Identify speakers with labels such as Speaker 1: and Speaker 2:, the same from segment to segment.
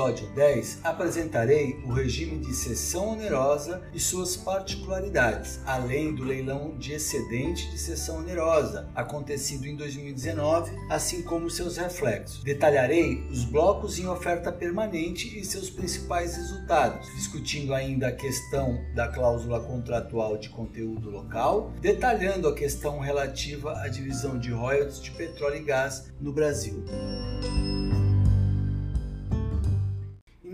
Speaker 1: Episódio 10 apresentarei o regime de cessão onerosa e suas particularidades, além do leilão de excedente de cessão onerosa, acontecido em 2019, assim como seus reflexos. Detalharei os blocos em oferta permanente e seus principais resultados, discutindo ainda a questão da cláusula contratual de conteúdo local, detalhando a questão relativa à divisão de royalties de petróleo e gás no Brasil.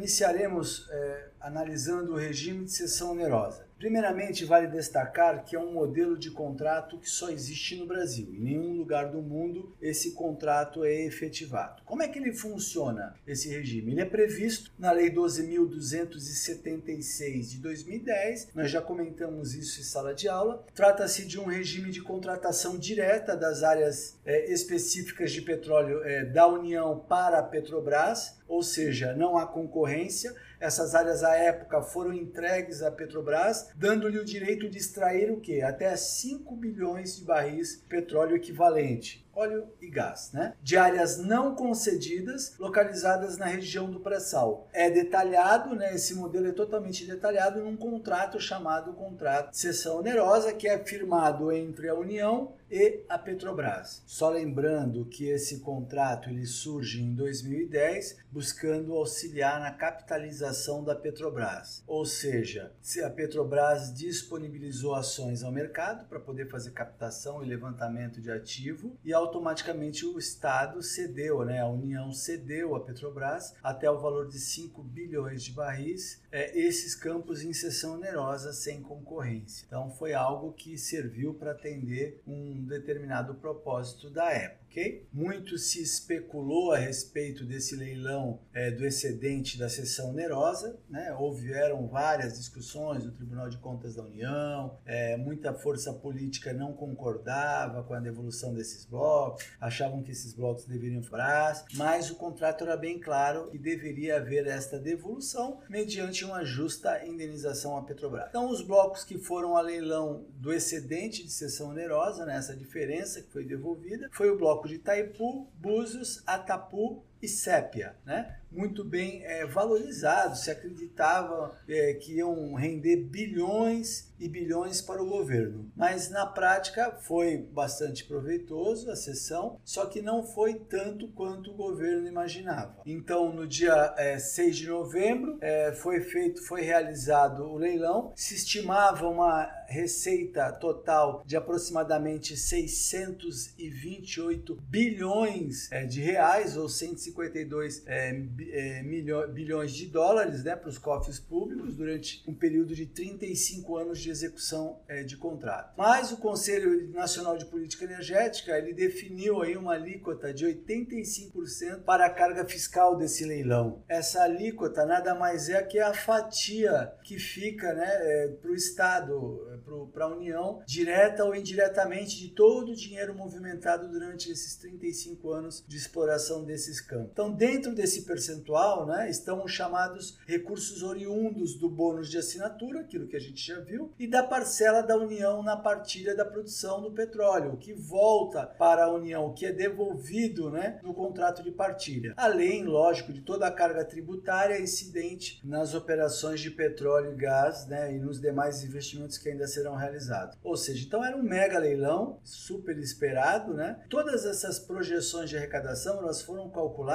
Speaker 1: Iniciaremos é, analisando o regime de cessão onerosa. Primeiramente, vale destacar que é um modelo de contrato que só existe no Brasil. Em nenhum lugar do mundo esse contrato é efetivado. Como é que ele funciona, esse regime? Ele é previsto na Lei 12.276 de 2010, nós já comentamos isso em sala de aula. Trata-se de um regime de contratação direta das áreas é, específicas de petróleo é, da União para a Petrobras, ou seja, não há concorrência essas áreas à época foram entregues à Petrobras, dando-lhe o direito de extrair o quê? Até 5 bilhões de barris de petróleo equivalente óleo e gás, né? De áreas não concedidas, localizadas na região do pré-sal. É detalhado, né? Esse modelo é totalmente detalhado num contrato chamado contrato de cessão onerosa, que é firmado entre a União e a Petrobras. Só lembrando que esse contrato ele surge em 2010, buscando auxiliar na capitalização da Petrobras. Ou seja, se a Petrobras disponibilizou ações ao mercado para poder fazer captação e levantamento de ativo e automaticamente o Estado cedeu, né? A União cedeu a Petrobras até o valor de 5 bilhões de barris é, esses campos em sessão onerosa sem concorrência. Então foi algo que serviu para atender um determinado propósito da época Muito se especulou a respeito desse leilão é, do excedente da sessão onerosa, né? Houveram várias discussões no Tribunal de Contas da União, é, muita força política não concordava com a devolução desses blocos, achavam que esses blocos deveriam parar, mas o contrato era bem claro que deveria haver esta devolução mediante uma justa indenização à Petrobras. Então, os blocos que foram a leilão do excedente de sessão onerosa, né, essa diferença que foi devolvida, foi o bloco de Itaipu, Búzios, Atapu e Sépia, né? muito bem é, valorizados, se acreditava é, que iam render bilhões e bilhões para o governo. Mas na prática foi bastante proveitoso a sessão, só que não foi tanto quanto o governo imaginava. Então, no dia é, 6 de novembro, é, foi feito, foi realizado o leilão, se estimava uma receita total de aproximadamente 628 bilhões é, de reais ou 152 é, é, milho, bilhões de dólares né, para os cofres públicos durante um período de 35 anos de execução é, de contrato. Mas o Conselho Nacional de Política Energética ele definiu aí uma alíquota de 85% para a carga fiscal desse leilão. Essa alíquota nada mais é que a fatia que fica né, é, para o Estado, para a União, direta ou indiretamente, de todo o dinheiro movimentado durante esses 35 anos de exploração desses campos. Então, dentro desse percentual, percentual né, estão os chamados recursos oriundos do bônus de assinatura, aquilo que a gente já viu, e da parcela da União na partilha da produção do petróleo, o que volta para a União, o que é devolvido né, no contrato de partilha. Além, lógico, de toda a carga tributária incidente nas operações de petróleo e gás né, e nos demais investimentos que ainda serão realizados. Ou seja, então era um mega leilão, super esperado. Né? Todas essas projeções de arrecadação elas foram calculadas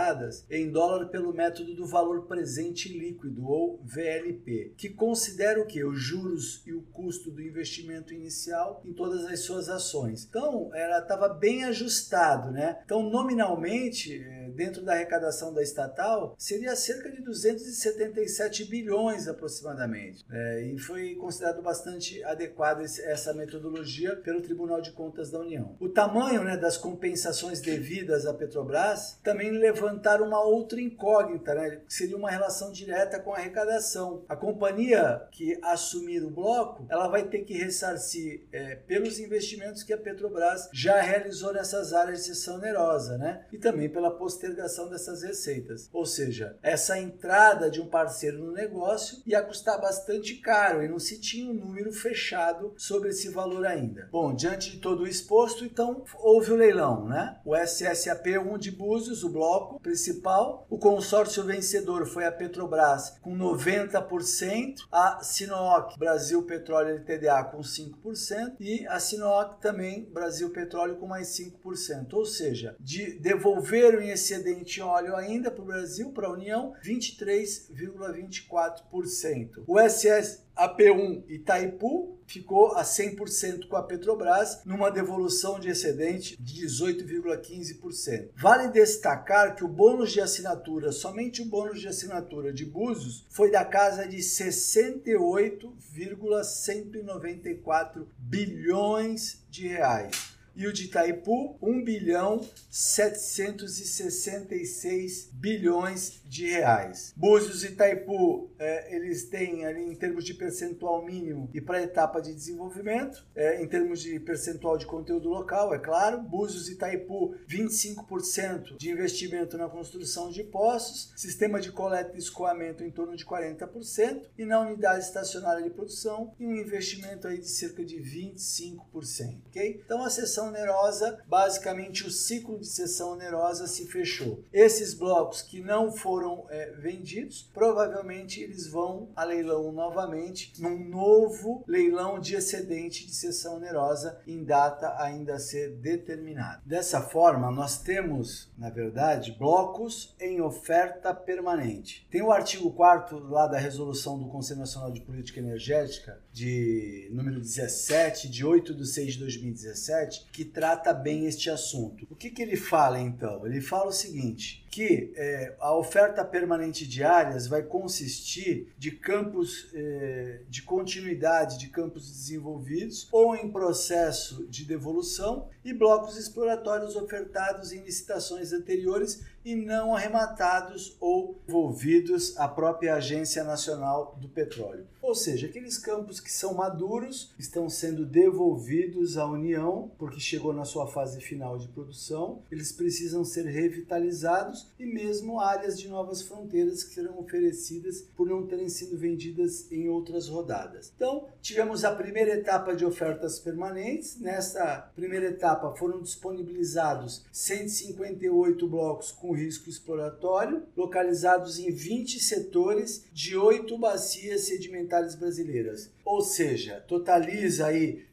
Speaker 1: em dólar pelo método do valor presente líquido, ou VLP, que considera o que? Os juros e o custo do investimento inicial em todas as suas ações. Então, ela estava bem ajustado, né? Então, nominalmente, dentro da arrecadação da estatal seria cerca de 277 bilhões aproximadamente. É, e foi considerado bastante adequada essa metodologia pelo Tribunal de Contas da União. O tamanho né, das compensações devidas à Petrobras também levantaram uma outra incógnita, né, que seria uma relação direta com a arrecadação. A companhia que assumir o bloco, ela vai ter que ressarcir é, pelos investimentos que a Petrobras já realizou nessas áreas de cessão onerosa, né? E também pela postergação dessas receitas. Ou seja, essa entrada de um parceiro no negócio ia custar bastante caro e não se tinha um número fechado sobre esse valor ainda. Bom, diante de todo o exposto, então houve o leilão, né? O SSAP 1 de Búzios, o bloco principal, o consórcio vencedor foi a Petrobras com 90%, a Sinook Brasil Petróleo LTDA com 5% e a Sinook também Brasil Petróleo com mais 5%. Ou seja, de devolveram em excedente óleo ainda para o Brasil, para a União, 23,24%. O SS AP1 Itaipu ficou a 100% com a Petrobras, numa devolução de excedente de 18,15%. Vale destacar que o bônus de assinatura, somente o bônus de assinatura de Búzios, foi da casa de 68,194 bilhões de reais e o de Itaipu 1 bilhão 766 bilhões de reais. Búzios e Itaipu, é, eles têm ali em termos de percentual mínimo e para a etapa de desenvolvimento, é, em termos de percentual de conteúdo local, é claro. Búzios e Itaipu, 25% de investimento na construção de poços, sistema de coleta e escoamento em torno de 40% e na unidade estacionária de produção um investimento aí de cerca de 25%, ok? Então a sessão onerosa, basicamente o ciclo de sessão onerosa se fechou. Esses blocos que não foram é, vendidos, provavelmente eles vão a leilão novamente num novo leilão de excedente de sessão onerosa em data ainda a ser determinada. Dessa forma, nós temos, na verdade, blocos em oferta permanente. Tem o artigo 4 lá da resolução do Conselho Nacional de Política Energética, de número 17, de 8 de 6 de 2017, que trata bem este assunto. O que, que ele fala então? Ele fala o seguinte: que é, a oferta permanente de áreas vai consistir de campos é, de continuidade de campos desenvolvidos ou em processo de devolução e blocos exploratórios ofertados em licitações anteriores e não arrematados ou envolvidos à própria Agência Nacional do Petróleo. Ou seja, aqueles campos que são maduros estão sendo devolvidos à União porque chegou na sua fase final de produção, eles precisam ser revitalizados e mesmo áreas de novas fronteiras que serão oferecidas por não terem sido vendidas em outras rodadas. Então, tivemos a primeira etapa de ofertas permanentes. Nessa primeira etapa foram disponibilizados 158 blocos com risco exploratório, localizados em 20 setores de oito bacias sedimentares brasileiras. Ou seja, totaliza aí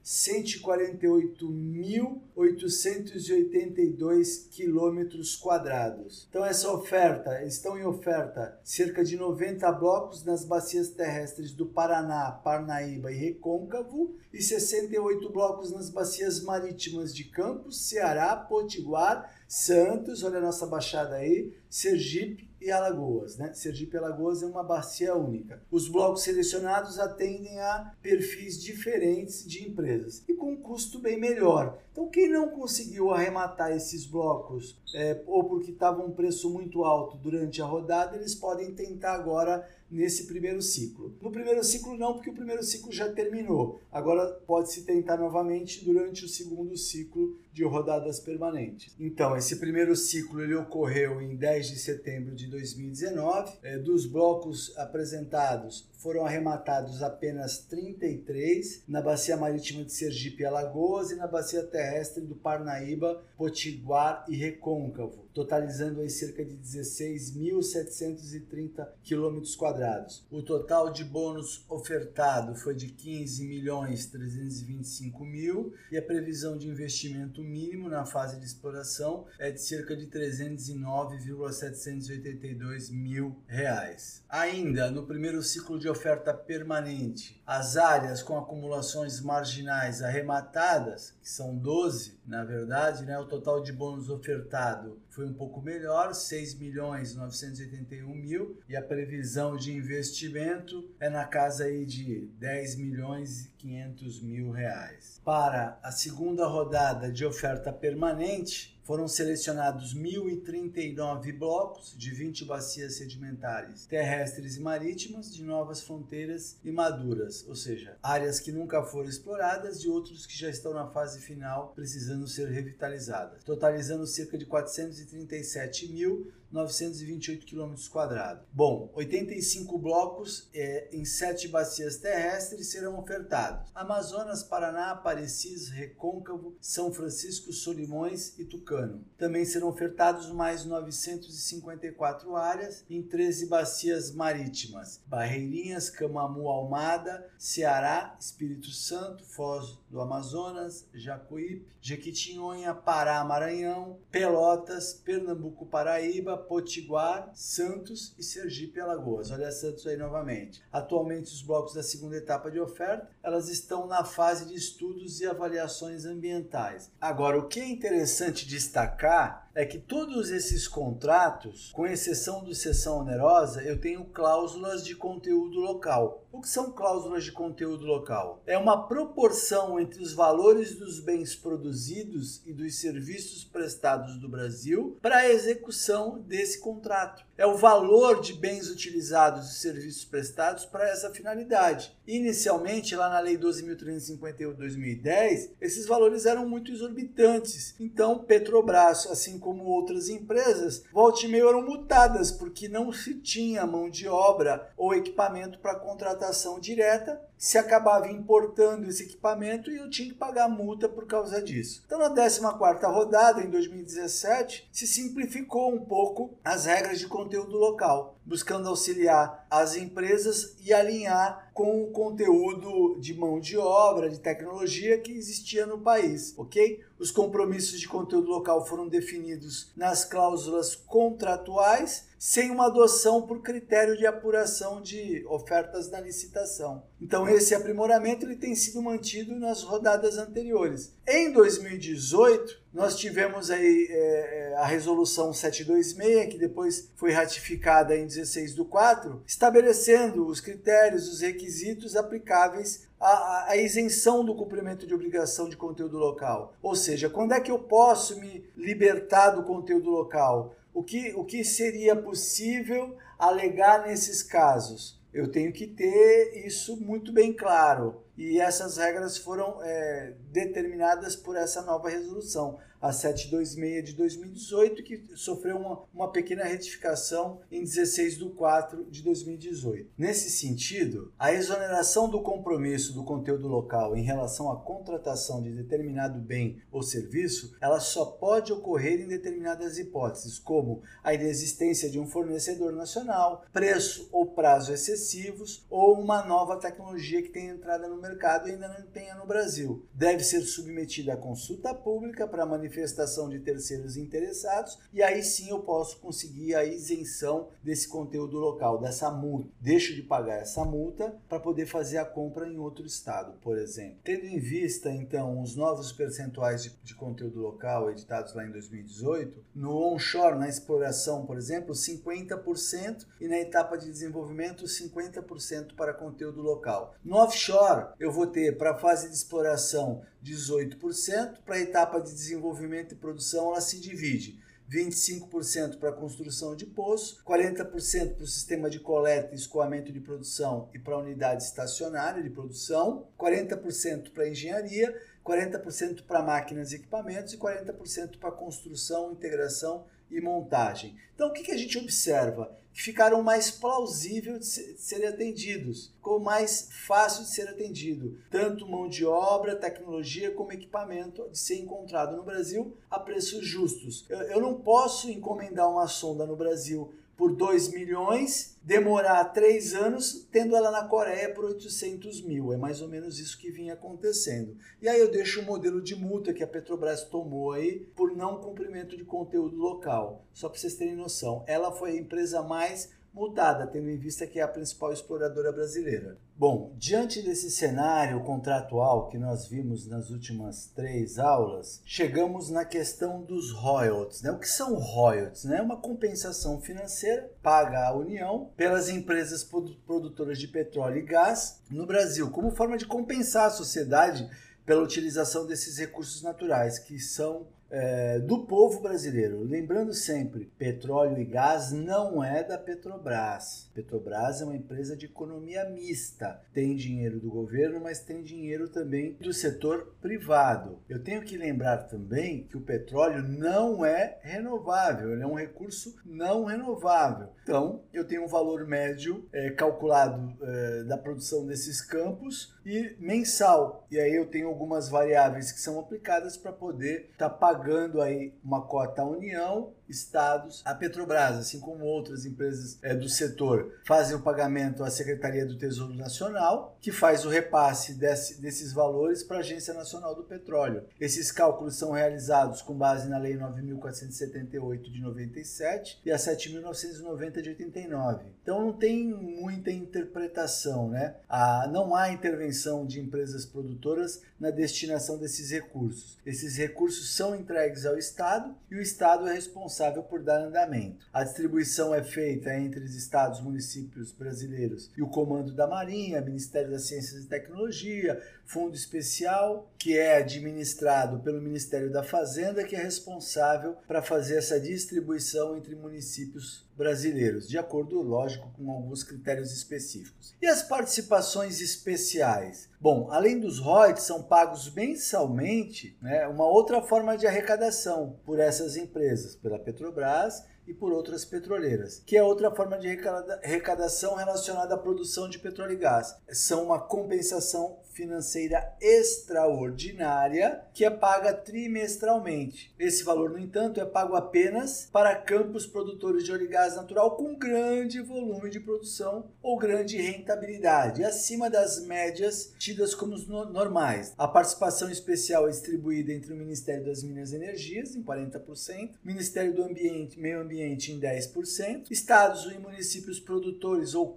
Speaker 1: 148.882 quilômetros quadrados. Então essa oferta, estão em oferta cerca de 90 blocos nas bacias terrestres do Paraná, Parnaíba e Recôncavo e 68 blocos nas bacias marítimas de Campos, Ceará, Potiguar, Santos, olha a nossa baixada aí, Sergipe e Alagoas. Né? Sergipe e Alagoas é uma bacia única. Os blocos selecionados atendem a perfis diferentes de empresas e com um custo bem melhor. Então, quem não conseguiu arrematar esses blocos é, ou porque estava um preço muito alto durante a rodada, eles podem tentar agora nesse primeiro ciclo. No primeiro ciclo não, porque o primeiro ciclo já terminou. Agora pode-se tentar novamente durante o segundo ciclo de rodadas permanentes. Então, esse primeiro ciclo ele ocorreu em 10 de setembro de 2019. É, dos blocos apresentados, foram arrematados apenas 33 na bacia marítima de Sergipe e Alagoas e na bacia terrestre do Parnaíba, Potiguar e Recôncavo, totalizando aí cerca de 16.730 quilômetros quadrados. O total de bônus ofertado foi de 15 milhões 325 mil e a previsão de investimento mínimo na fase de exploração é de cerca de 309,782 mil reais. Ainda no primeiro ciclo de oferta permanente, as áreas com acumulações marginais arrematadas, que são 12, na verdade, né, o total de bônus ofertado foi um pouco melhor, 6 milhões 981 mil, e a previsão de investimento é na casa aí de 10 milhões e 500 mil reais. Para a segunda rodada de oferta permanente, foram selecionados 1.039 blocos de 20 bacias sedimentares terrestres e marítimas de novas fronteiras e maduras, ou seja, áreas que nunca foram exploradas e outros que já estão na fase final precisando ser revitalizadas, totalizando cerca de 437 mil 928 km. Bom, 85 blocos é, em sete bacias terrestres serão ofertados: Amazonas, Paraná, Aparecidos, Recôncavo, São Francisco, Solimões e Tucano. Também serão ofertados mais 954 áreas em 13 bacias marítimas: Barreirinhas, Camamu, Almada, Ceará, Espírito Santo, Foz do Amazonas, Jacuípe, Jequitinhonha, Pará, Maranhão, Pelotas, Pernambuco, Paraíba, Potiguar, Santos e Sergipe Alagoas. Olha Santos aí novamente. Atualmente os blocos da segunda etapa de oferta, elas estão na fase de estudos e avaliações ambientais. Agora, o que é interessante destacar é que todos esses contratos, com exceção do sessão onerosa, eu tenho cláusulas de conteúdo local. O que são cláusulas de conteúdo local? É uma proporção entre os valores dos bens produzidos e dos serviços prestados do Brasil para a execução desse contrato. É o valor de bens utilizados e serviços prestados para essa finalidade. Inicialmente, lá na Lei 12.351-2010, esses valores eram muito exorbitantes. Então, Petrobras, assim como outras empresas, volta e meio eram multadas porque não se tinha mão de obra ou equipamento para contratação direta se acabava importando esse equipamento e eu tinha que pagar multa por causa disso. Então, na 14ª rodada, em 2017, se simplificou um pouco as regras de conteúdo local, buscando auxiliar as empresas e alinhar com o conteúdo de mão de obra, de tecnologia que existia no país, ok? Os compromissos de conteúdo local foram definidos nas cláusulas contratuais, sem uma adoção por critério de apuração de ofertas na licitação. Então esse aprimoramento ele tem sido mantido nas rodadas anteriores. Em 2018 nós tivemos aí é, a resolução 726 que depois foi ratificada em 16 do 4, estabelecendo os critérios, os requisitos aplicáveis a, isenção do cumprimento de obrigação de conteúdo local. Ou seja, quando é que eu posso me libertar do conteúdo local? O que, o que seria possível alegar nesses casos? Eu tenho que ter isso muito bem claro. E essas regras foram é, determinadas por essa nova resolução a 726 de 2018, que sofreu uma, uma pequena retificação em 16 de 4 de 2018. Nesse sentido, a exoneração do compromisso do conteúdo local em relação à contratação de determinado bem ou serviço, ela só pode ocorrer em determinadas hipóteses, como a inexistência de um fornecedor nacional, preço ou prazo excessivos ou uma nova tecnologia que tenha entrada no mercado e ainda não tenha no Brasil. Deve ser submetida à consulta pública para manifestação de terceiros interessados e aí sim eu posso conseguir a isenção desse conteúdo local, dessa multa. Deixo de pagar essa multa para poder fazer a compra em outro estado, por exemplo. Tendo em vista então os novos percentuais de, de conteúdo local editados lá em 2018, no onshore, na exploração, por exemplo, 50% e na etapa de desenvolvimento 50% para conteúdo local. No offshore, eu vou ter para a fase de exploração 18%, para a etapa de desenvolvimento e produção ela se divide 25% para a construção de poço, 40% para o sistema de coleta e escoamento de produção e para a unidade estacionária de produção, 40% para engenharia, 40% para máquinas e equipamentos e 40% para construção, integração e montagem. Então, o que, que a gente observa? Que ficaram mais plausíveis de serem atendidos, ficou mais fácil de ser atendido, tanto mão de obra, tecnologia como equipamento de ser encontrado no Brasil a preços justos. Eu, eu não posso encomendar uma sonda no Brasil por 2 milhões, demorar três anos, tendo ela na Coreia por 800 mil. É mais ou menos isso que vinha acontecendo. E aí eu deixo o modelo de multa que a Petrobras tomou aí por não cumprimento de conteúdo local. Só para vocês terem noção. Ela foi a empresa mais multada, tendo em vista que é a principal exploradora brasileira. Bom, diante desse cenário contratual que nós vimos nas últimas três aulas, chegamos na questão dos royalties. Né? O que são royalties? É né? uma compensação financeira paga à União pelas empresas produtoras de petróleo e gás no Brasil, como forma de compensar a sociedade pela utilização desses recursos naturais, que são é, do povo brasileiro. Lembrando sempre, petróleo e gás não é da Petrobras. Petrobras é uma empresa de economia mista. Tem dinheiro do governo, mas tem dinheiro também do setor privado. Eu tenho que lembrar também que o petróleo não é renovável, ele é um recurso não renovável. Então, eu tenho um valor médio é, calculado é, da produção desses campos e mensal. E aí eu tenho algumas variáveis que são aplicadas para poder estar tá pagando aí uma cota à União estados, a Petrobras, assim como outras empresas é, do setor, fazem o pagamento à Secretaria do Tesouro Nacional, que faz o repasse desse, desses valores para a Agência Nacional do Petróleo. Esses cálculos são realizados com base na Lei 9.478 de 97 e a 7.990 de 89. Então não tem muita interpretação, né? Ah, não há intervenção de empresas produtoras na destinação desses recursos. Esses recursos são entregues ao Estado e o Estado é responsável responsável por dar andamento. A distribuição é feita entre os estados, municípios brasileiros e o Comando da Marinha, Ministério das Ciências e Tecnologia, Fundo Especial, que é administrado pelo Ministério da Fazenda, que é responsável para fazer essa distribuição entre municípios brasileiros, de acordo, lógico, com alguns critérios específicos. E as participações especiais? Bom, além dos royalties, são pagos mensalmente né, uma outra forma de arrecadação por essas empresas, pela Petrobras e por outras petroleiras, que é outra forma de arrecadação relacionada à produção de petróleo e gás. São uma compensação financeira extraordinária que é paga trimestralmente. Esse valor, no entanto, é pago apenas para campos produtores de óleo e gás natural com grande volume de produção ou grande rentabilidade, acima das médias tidas como normais. A participação especial é distribuída entre o Ministério das Minas e Energias em 40%, Ministério do Ambiente, Meio Ambiente em 10%, estados e municípios produtores ou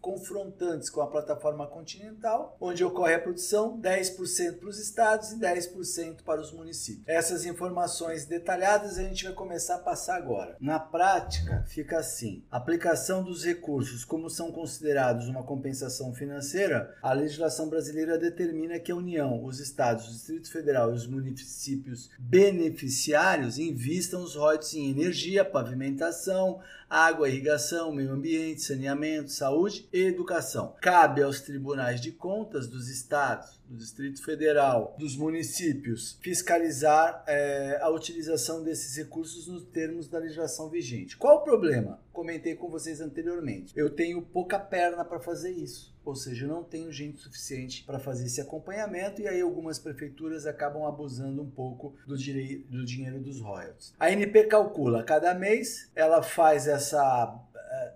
Speaker 1: confrontantes com a plataforma continental, onde ocorre a produção, 10% para os estados e 10% para os municípios. Essas informações detalhadas a gente vai começar a passar agora. Na prática, fica assim: aplicação dos recursos, como são considerados uma compensação financeira, a legislação brasileira determina que a União, os estados, o Distrito Federal e os municípios beneficiários invistam os royalties em energia, pavimentação, água, irrigação, meio ambiente, saneamento, saúde e educação. Cabe aos tribunais de contas dos estados, do Distrito Federal, dos municípios, fiscalizar é, a utilização desses recursos nos termos da legislação vigente. Qual o problema? Comentei com vocês anteriormente. Eu tenho pouca perna para fazer isso. Ou seja, não tenho gente suficiente para fazer esse acompanhamento e aí algumas prefeituras acabam abusando um pouco do, do dinheiro dos royalties. A NP calcula cada mês, ela faz essa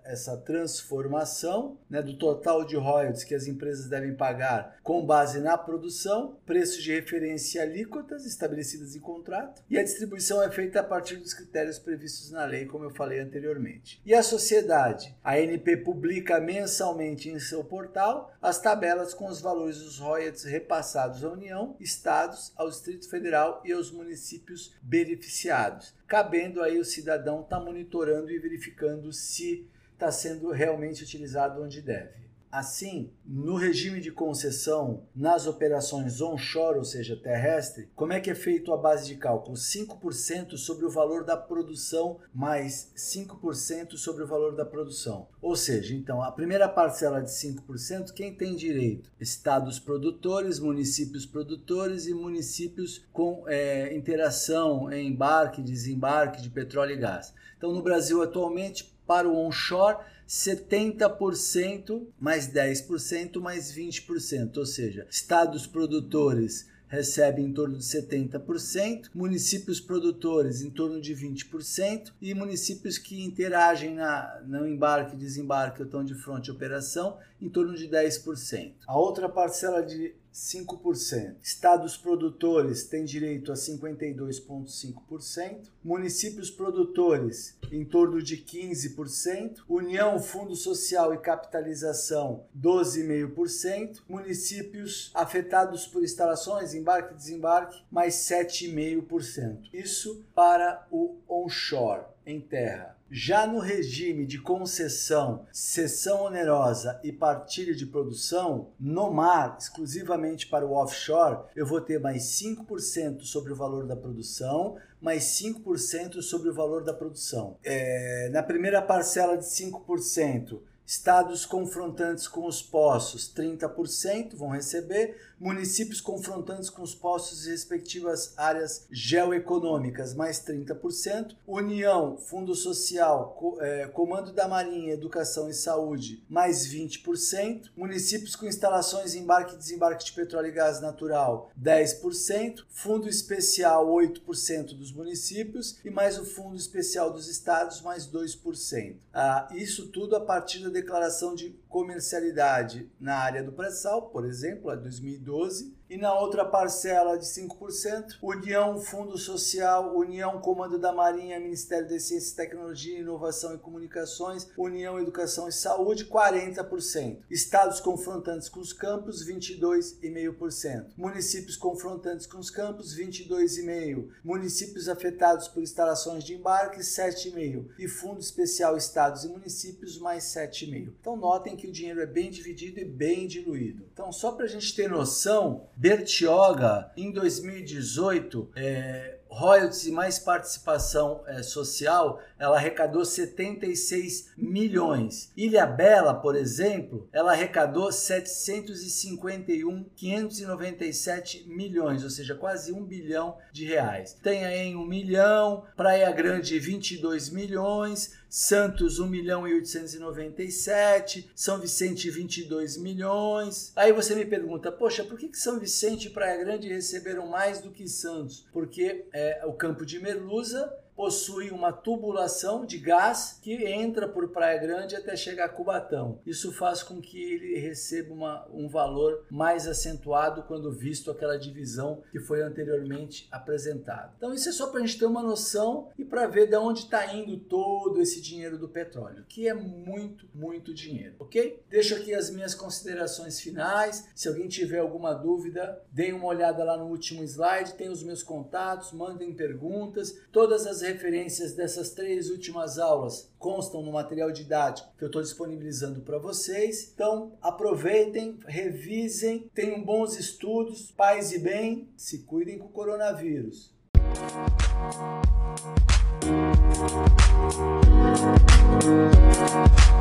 Speaker 1: essa transformação né, do total de royalties que as empresas devem pagar com base na produção, preços de referência e alíquotas estabelecidas em contrato, e a distribuição é feita a partir dos critérios previstos na lei, como eu falei anteriormente. E a sociedade? A NP publica mensalmente em seu portal as tabelas com os valores dos royalties repassados à União, estados, ao Distrito Federal e aos municípios beneficiados cabendo aí o cidadão estar tá monitorando e verificando se está sendo realmente utilizado onde deve. Assim, no regime de concessão, nas operações onshore, ou seja, terrestre, como é que é feito a base de cálculo? 5% sobre o valor da produção mais 5% sobre o valor da produção. Ou seja, então, a primeira parcela de 5%, quem tem direito? Estados produtores, municípios produtores e municípios com é, interação, embarque, desembarque de petróleo e gás. Então, no Brasil, atualmente, para o onshore, 70% mais 10% mais 20%, ou seja, estados produtores recebem em torno de 70%, municípios produtores em torno de 20% e municípios que interagem na, no embarque e desembarque ou estão de frente de operação em torno de 10%. A outra parcela de 5%. Estados produtores têm direito a 52,5%. Municípios produtores, em torno de 15%. União, Fundo Social e Capitalização, 12,5%. Municípios afetados por instalações, embarque e desembarque, mais 7,5%. Isso para o onshore, em terra. Já no regime de concessão, cessão onerosa e partilha de produção, no mar, exclusivamente para o offshore, eu vou ter mais 5% sobre o valor da produção, mais 5% sobre o valor da produção. É, na primeira parcela de 5%, Estados confrontantes com os poços, 30% vão receber. Municípios confrontantes com os poços e respectivas áreas geoeconômicas, mais 30%. União, Fundo Social, é, Comando da Marinha, Educação e Saúde, mais 20%. Municípios com instalações embarque e desembarque de petróleo e gás natural, 10%. Fundo Especial, 8% dos municípios. E mais o Fundo Especial dos Estados, mais 2%. Ah, isso tudo a partir da declaração de comercialidade na área do pré-sal, por exemplo, a 2012, 2012 e na outra parcela de 5%, União Fundo Social, União Comando da Marinha, Ministério da Ciência, Tecnologia, Inovação e Comunicações, União Educação e Saúde, 40%. Estados confrontantes com os campos, 22,5%. Municípios confrontantes com os campos, 22,5%. Municípios afetados por instalações de embarque, 7,5%. E Fundo Especial Estados e Municípios, mais 7,5%. Então notem que o dinheiro é bem dividido e bem diluído. Então, só para a gente ter noção, Bertioga, em 2018, é, royalties e mais participação é, social, ela arrecadou 76 milhões. Ilha Bela, por exemplo, ela arrecadou 751, 597 milhões, ou seja, quase um bilhão de reais. Tem aí 1 milhão, Praia Grande 22 milhões, Santos 1 milhão e 897, São Vicente 22 milhões. Aí você me pergunta, poxa, por que, que São Vicente e Praia Grande receberam mais do que Santos? Porque é, o campo de Merluza possui uma tubulação de gás que entra por Praia Grande até chegar a Cubatão. Isso faz com que ele receba uma, um valor mais acentuado quando visto aquela divisão que foi anteriormente apresentada. Então isso é só para a gente ter uma noção e para ver de onde está indo todo esse dinheiro do petróleo, que é muito, muito dinheiro, ok? Deixo aqui as minhas considerações finais. Se alguém tiver alguma dúvida, deem uma olhada lá no último slide, tem os meus contatos, mandem perguntas. Todas as referências dessas três últimas aulas constam no material didático que eu estou disponibilizando para vocês. Então, aproveitem, revisem, tenham bons estudos, paz e bem, se cuidem com o coronavírus.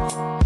Speaker 1: Música